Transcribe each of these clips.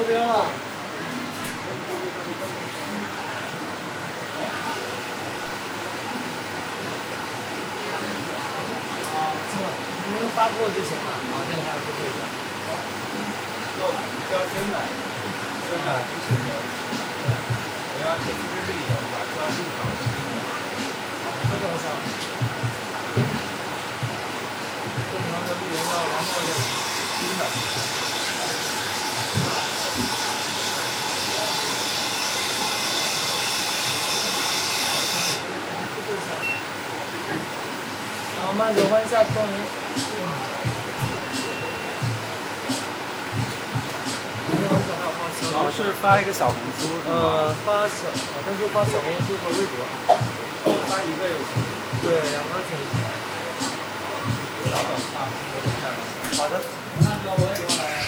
啊，是吧？你们发货就行了。啊，这个还有这个。要真买，真买不行的，我要写日历的，把这路上这个上。正常的绿人要然后要新的。好，慢走，换下光临。主要是发一个小红书，呃，发小，好像就发小红书和微博。发一个就行。对，两个挺。好的。那个我也过来。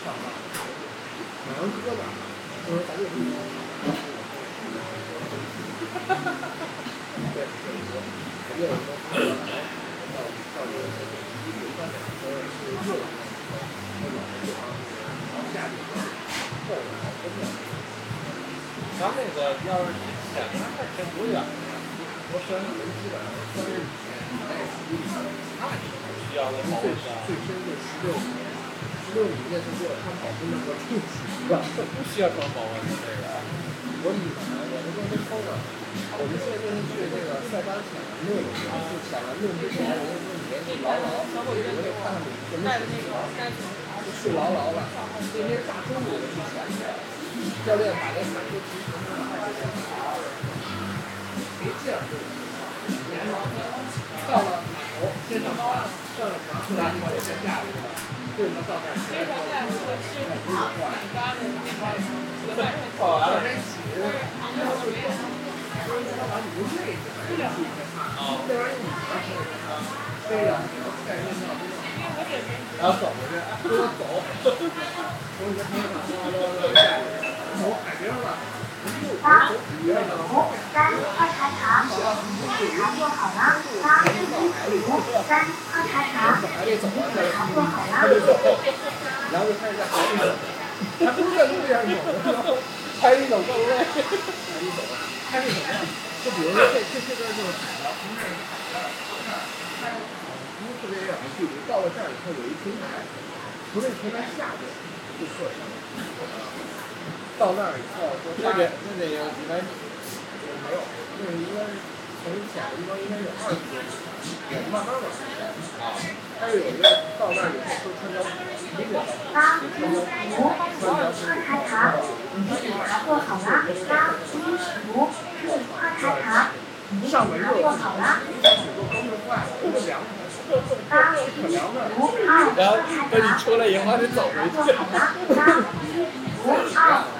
咱那个要是前面还挺多远，我身上基本上三十几那需要的保温箱。最深的十六，六米那是给我穿保温的和出奇的。不需要装保温的这个。我以前我们公司抽的，我们现在就是去这个塞班潜完路，然后潜完路之前，我就说你别牢牢，我得看看什么水平，就睡牢牢了。那天大中午我去潜去，教练把那伞都提成了，没劲儿。到了码头，先上船，上了船，后来就把这先下去了。为什么到那儿起来之后，不是换？跑完了。然后走过去，跟我走。八五三喝茶茶，茶做好了。八五三喝茶茶，茶做好了。然后就开始在海里走，还不是在路边走，海里走更累。海里走，海里怎么样？就比如说这这这边就是海了，从这海了，不是特别远的距离，到了这儿以后有一平台，从这平台下去就特深。到那儿以后就那得那得有几百米。没有，那是应该是从浅的地方应该有二十多米，慢慢往上潜。啊。但是有一个到那儿以后会穿条一个八一五喝茶茶，你茶做好了。八一五四喝茶茶，你茶做好了。然后等你，出来以后还得走回去。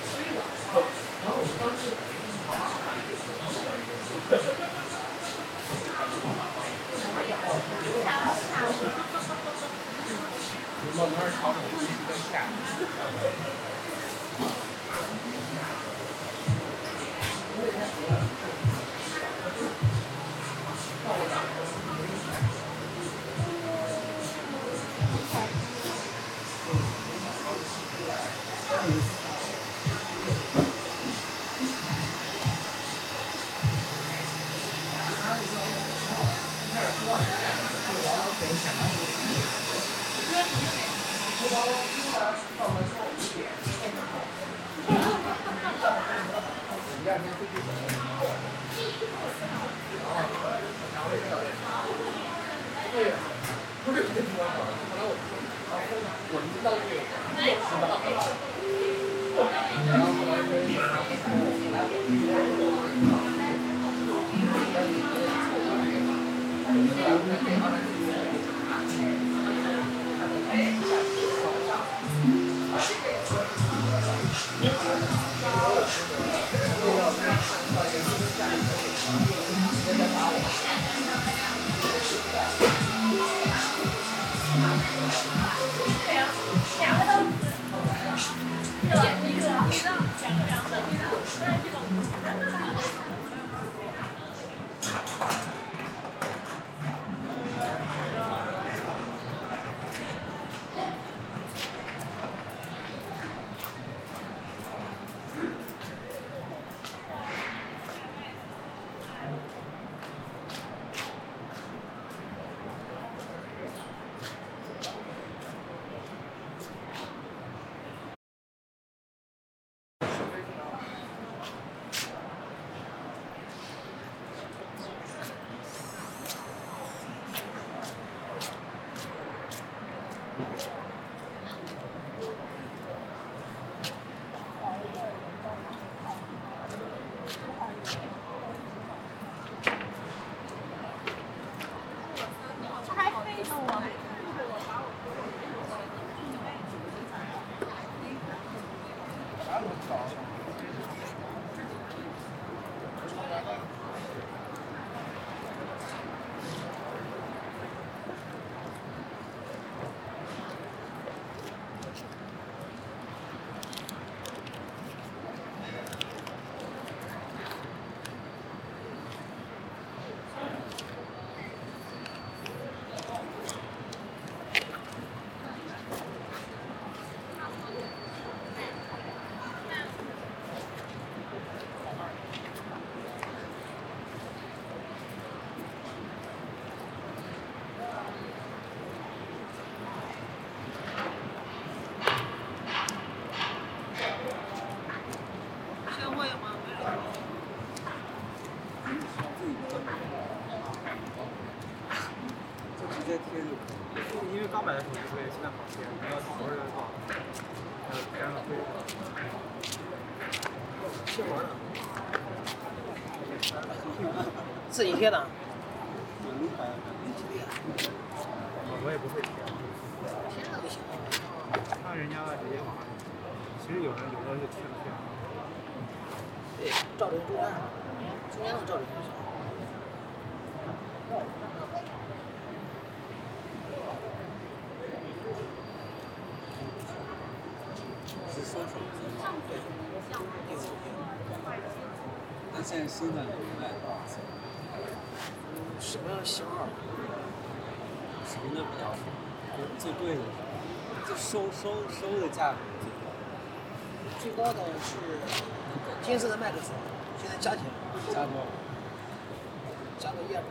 ハハハハ!刚买的手机现在好些，你要好好的放，还有粘了会。贴膜呢？自己贴的？我也不会贴，贴了就行。看人家直接往上。其实有人有的就贴不贴。对，照着中间，中间能照着就行。是收手机吗？那现在新的能卖多少钱？什么型号？什么的比较最贵的？收收收的价格最高。最高的是金色的麦克斯，现在加钱，加多少？加个一二。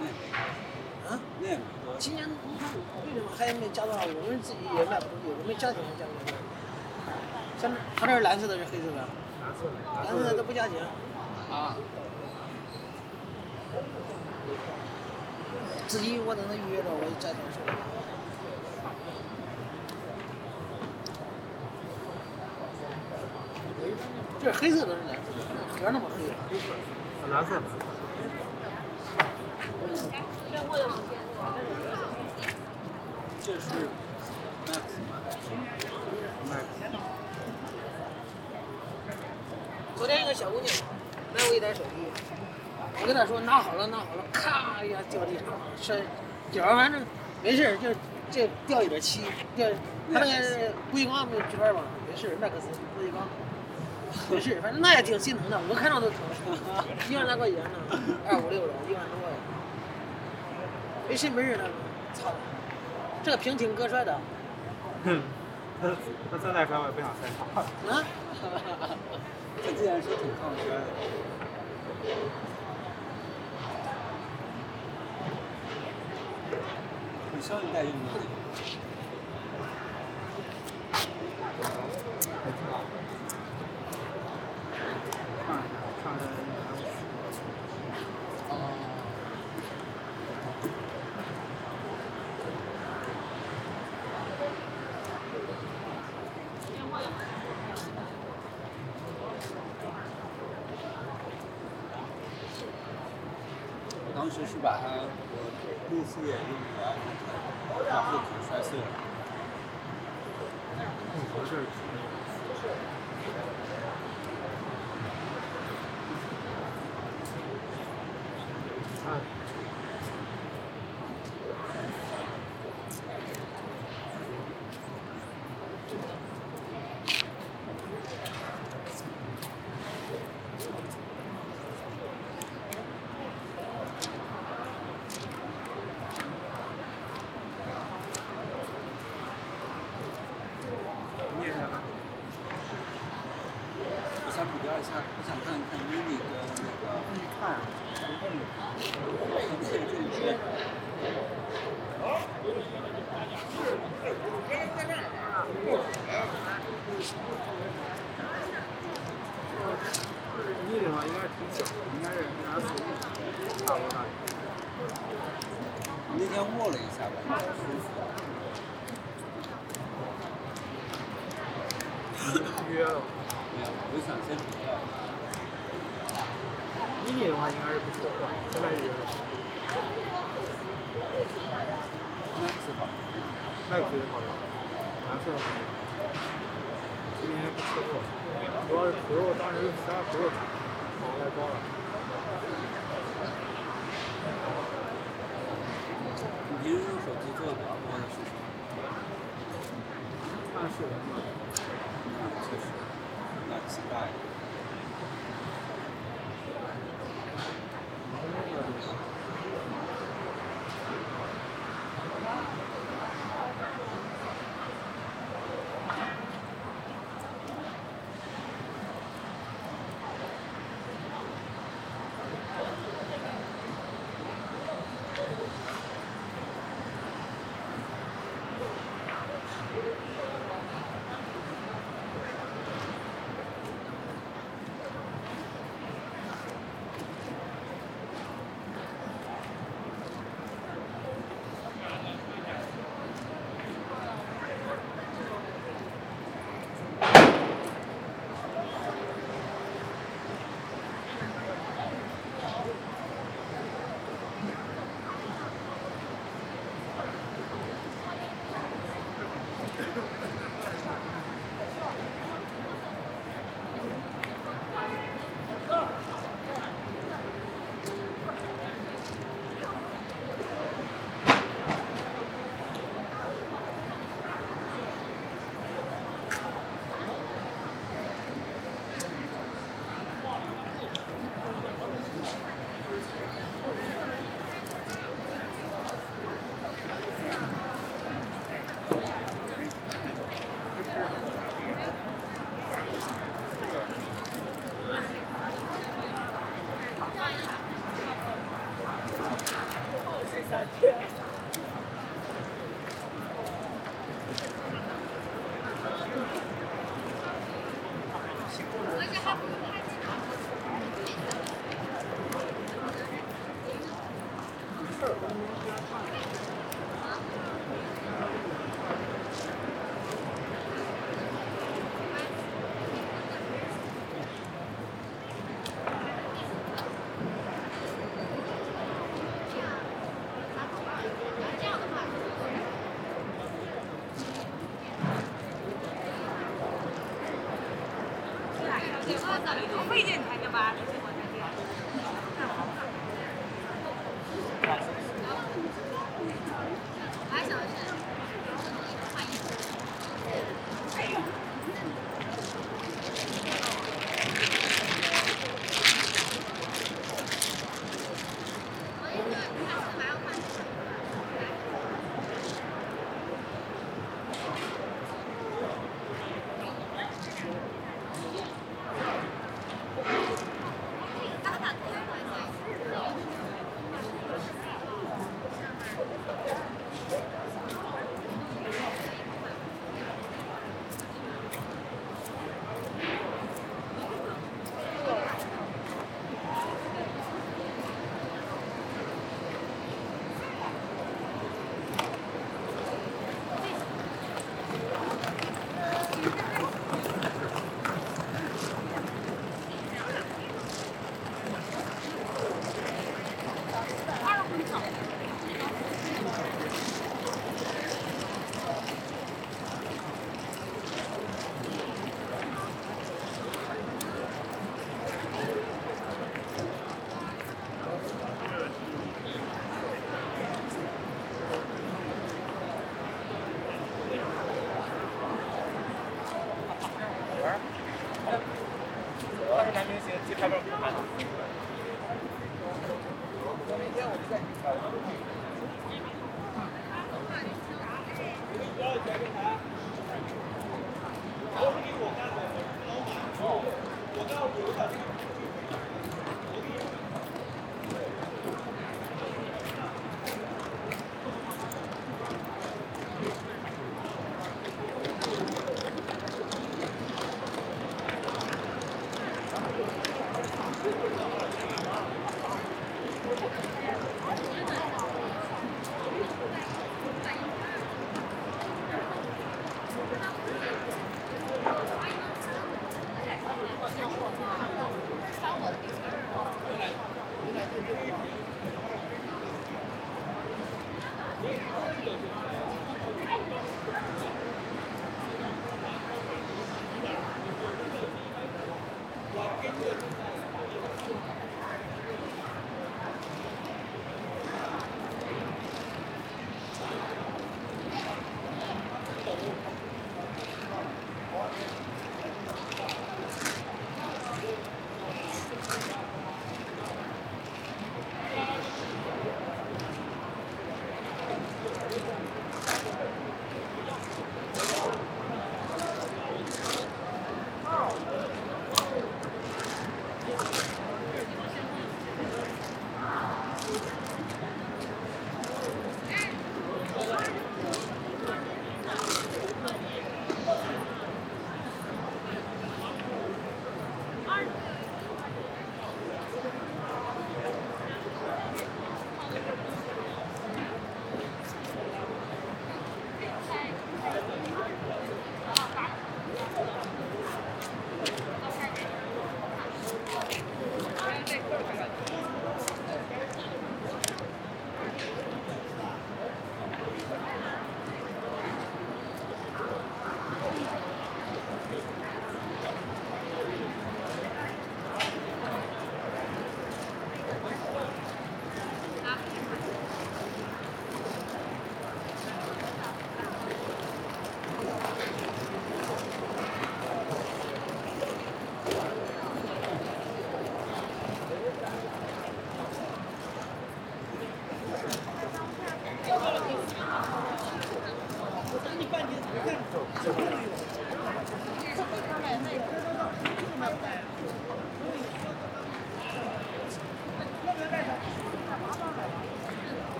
那啊？那。今年你看为什么还没加多少？我们自己也卖不出去，我们加钱加不出去。像这，它这是蓝色的，是黑色的，蓝色的，蓝色的都不加钱。啊，自己我等他预约着，我就加钱收。这是黑色的，是蓝色的，盒那么黑。蓝色的。这是？昨天一个小姑娘买我一台手机，我跟他说拿好了拿好了，咔一下掉地上了，摔脚反正没事儿，就这掉一点漆，掉她那个不锈钢没圈吧，没事，麦克斯不锈钢，没事，反正那也挺心疼的，我看着都疼，一万来块钱呢，二五六的，一万多块钱，没事没事的，操，这个屏挺割摔的，哼，他他再再摔我也不想摔他。啊，他既然是挺抗摔的，我你上一代用的那个。看一下，看看我当时是把它我路虎也用来然后可摔碎了。不是。啊。念一下吧。我想比较一下，我想看看 mini 跟那个看，这个这个是你的话应该是挺小，应该是跟俺手机差不多大小。我那天握了一下吧，舒服。约了。没有，我想先比较。mini 的话应该是不错的，现在约了。Max 好。Max 也好用，蓝色的好。今年不错过，主要是 Pro 当时十二 Pro 跑太高了。你平时用手机做的比较多的是什么？看视频嘛。确实，那期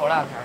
头两天。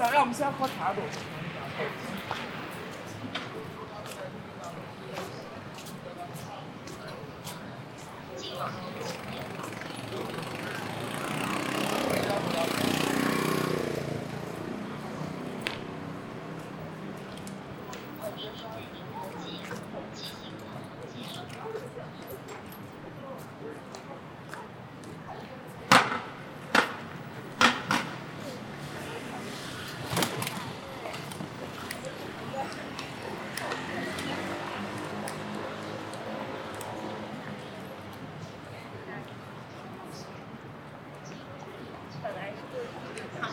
想让我们先喝茶都。本来是做着胖，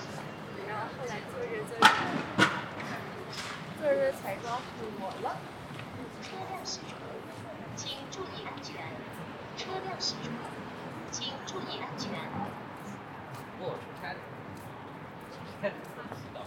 然后后来做着做着，做着才告诉我了。车辆驶出，请注意安全。车辆驶出，请注意安全。我出差了，出差的知道。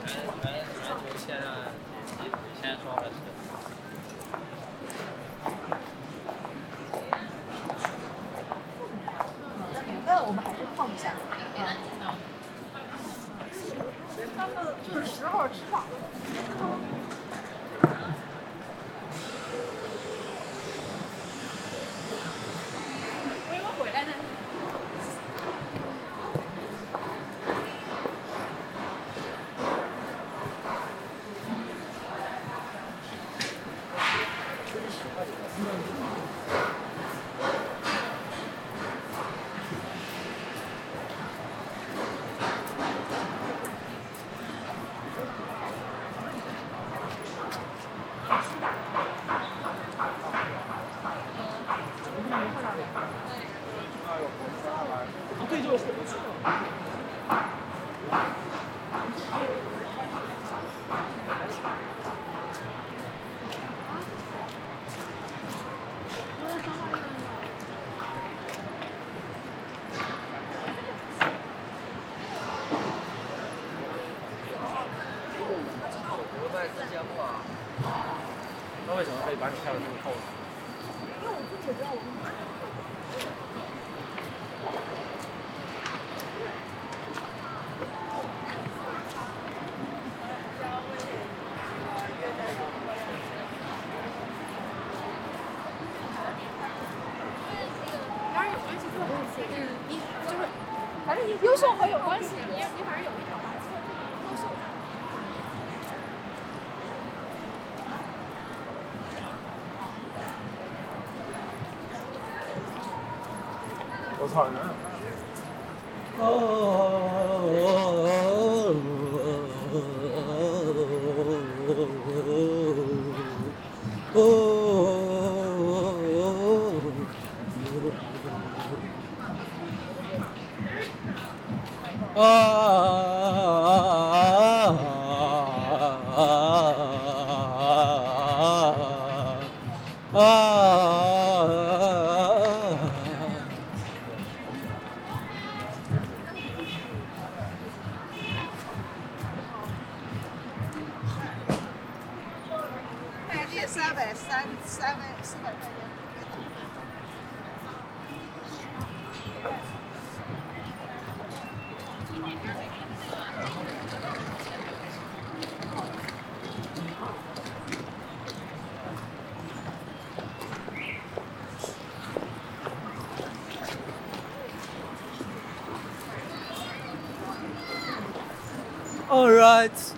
反正反正反正就现在现在说还是。那我们还是放不下。他们就是时候吃饭。我以为回来呢。对，就是回不去了。我卖自节目啊。那为什么可以把你开的这么透呢？当然有关系，嗯，你就是，反正你优秀和有关系，你你反正有我操，哦 but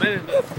啊，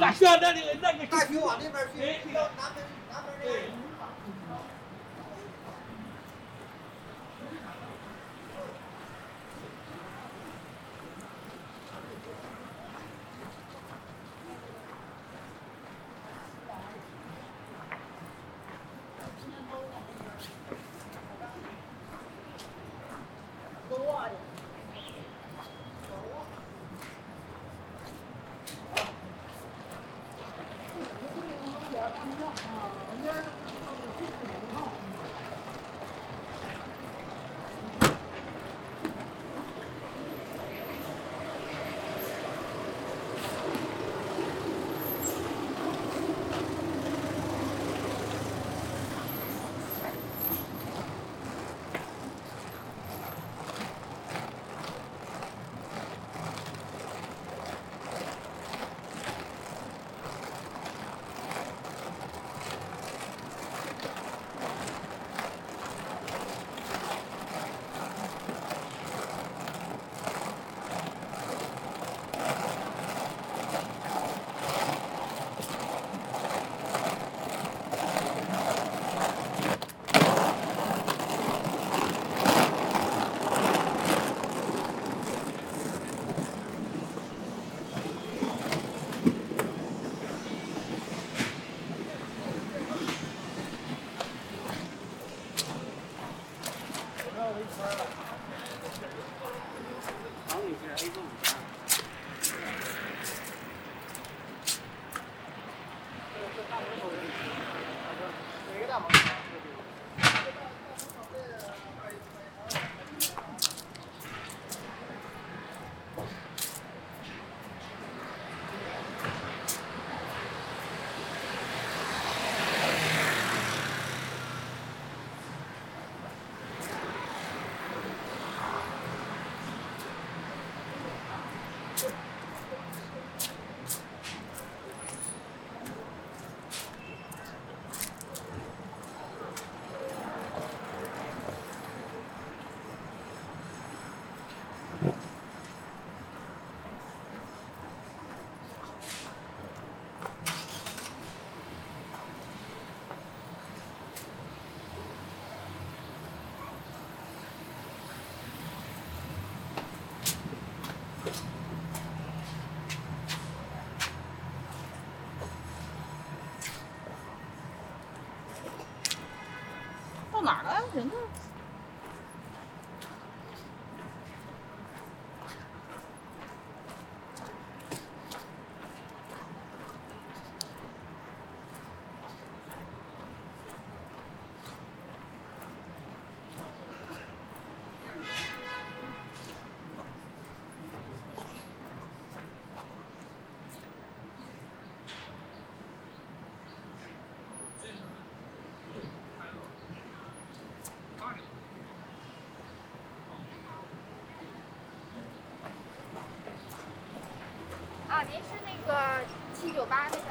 大学那里那个大学往那边去。哪儿了？人呢？个七九八那个。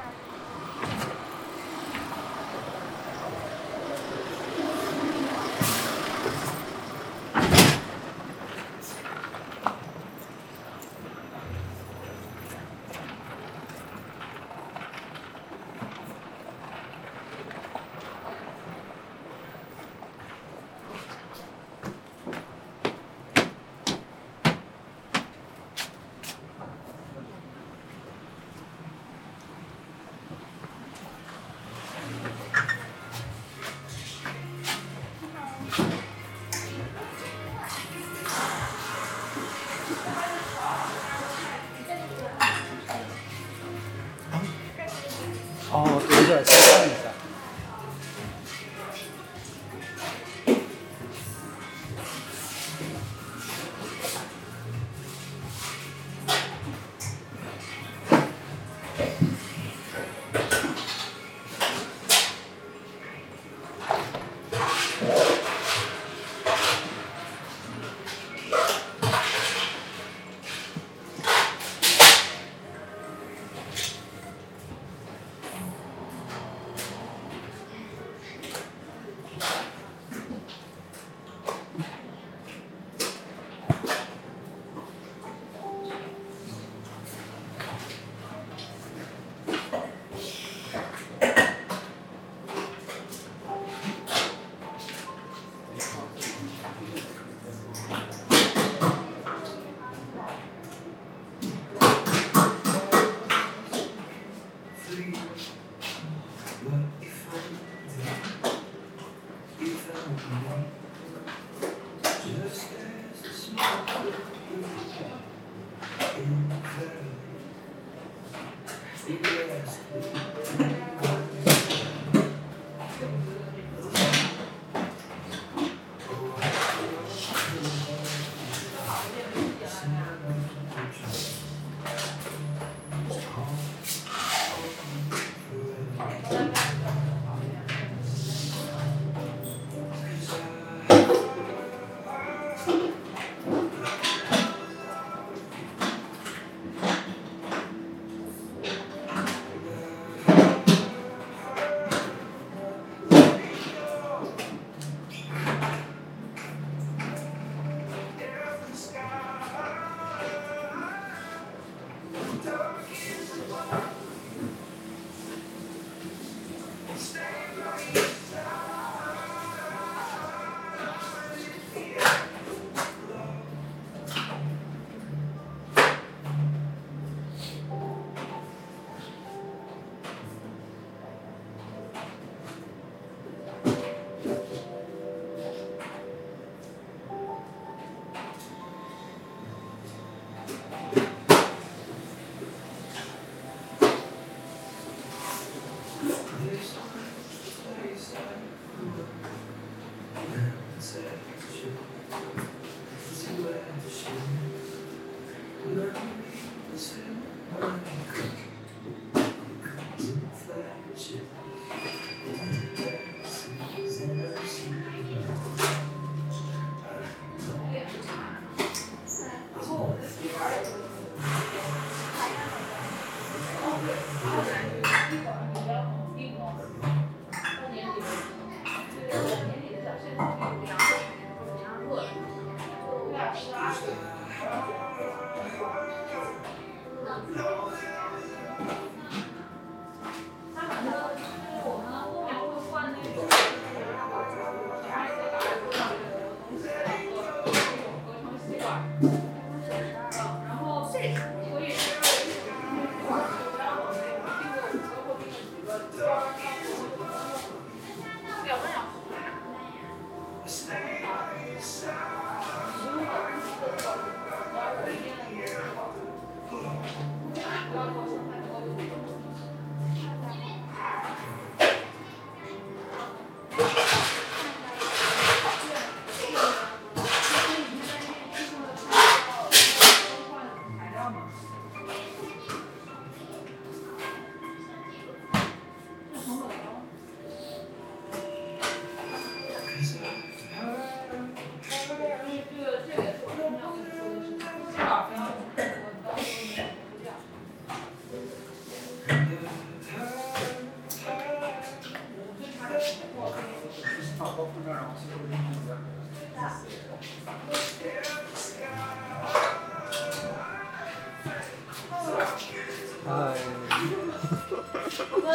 我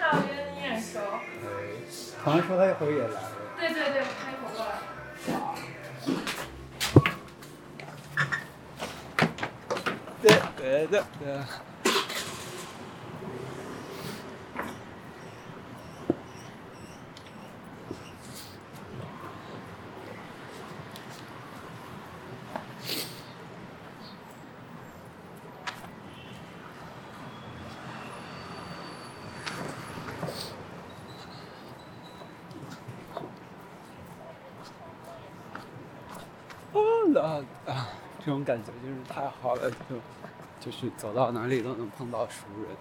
靠，我觉得你眼熟。好像说他一会儿也来了。对对对，我开口过来。对对对对。啊啊！这感觉就是太好了，就就是走到哪里都能碰到熟人。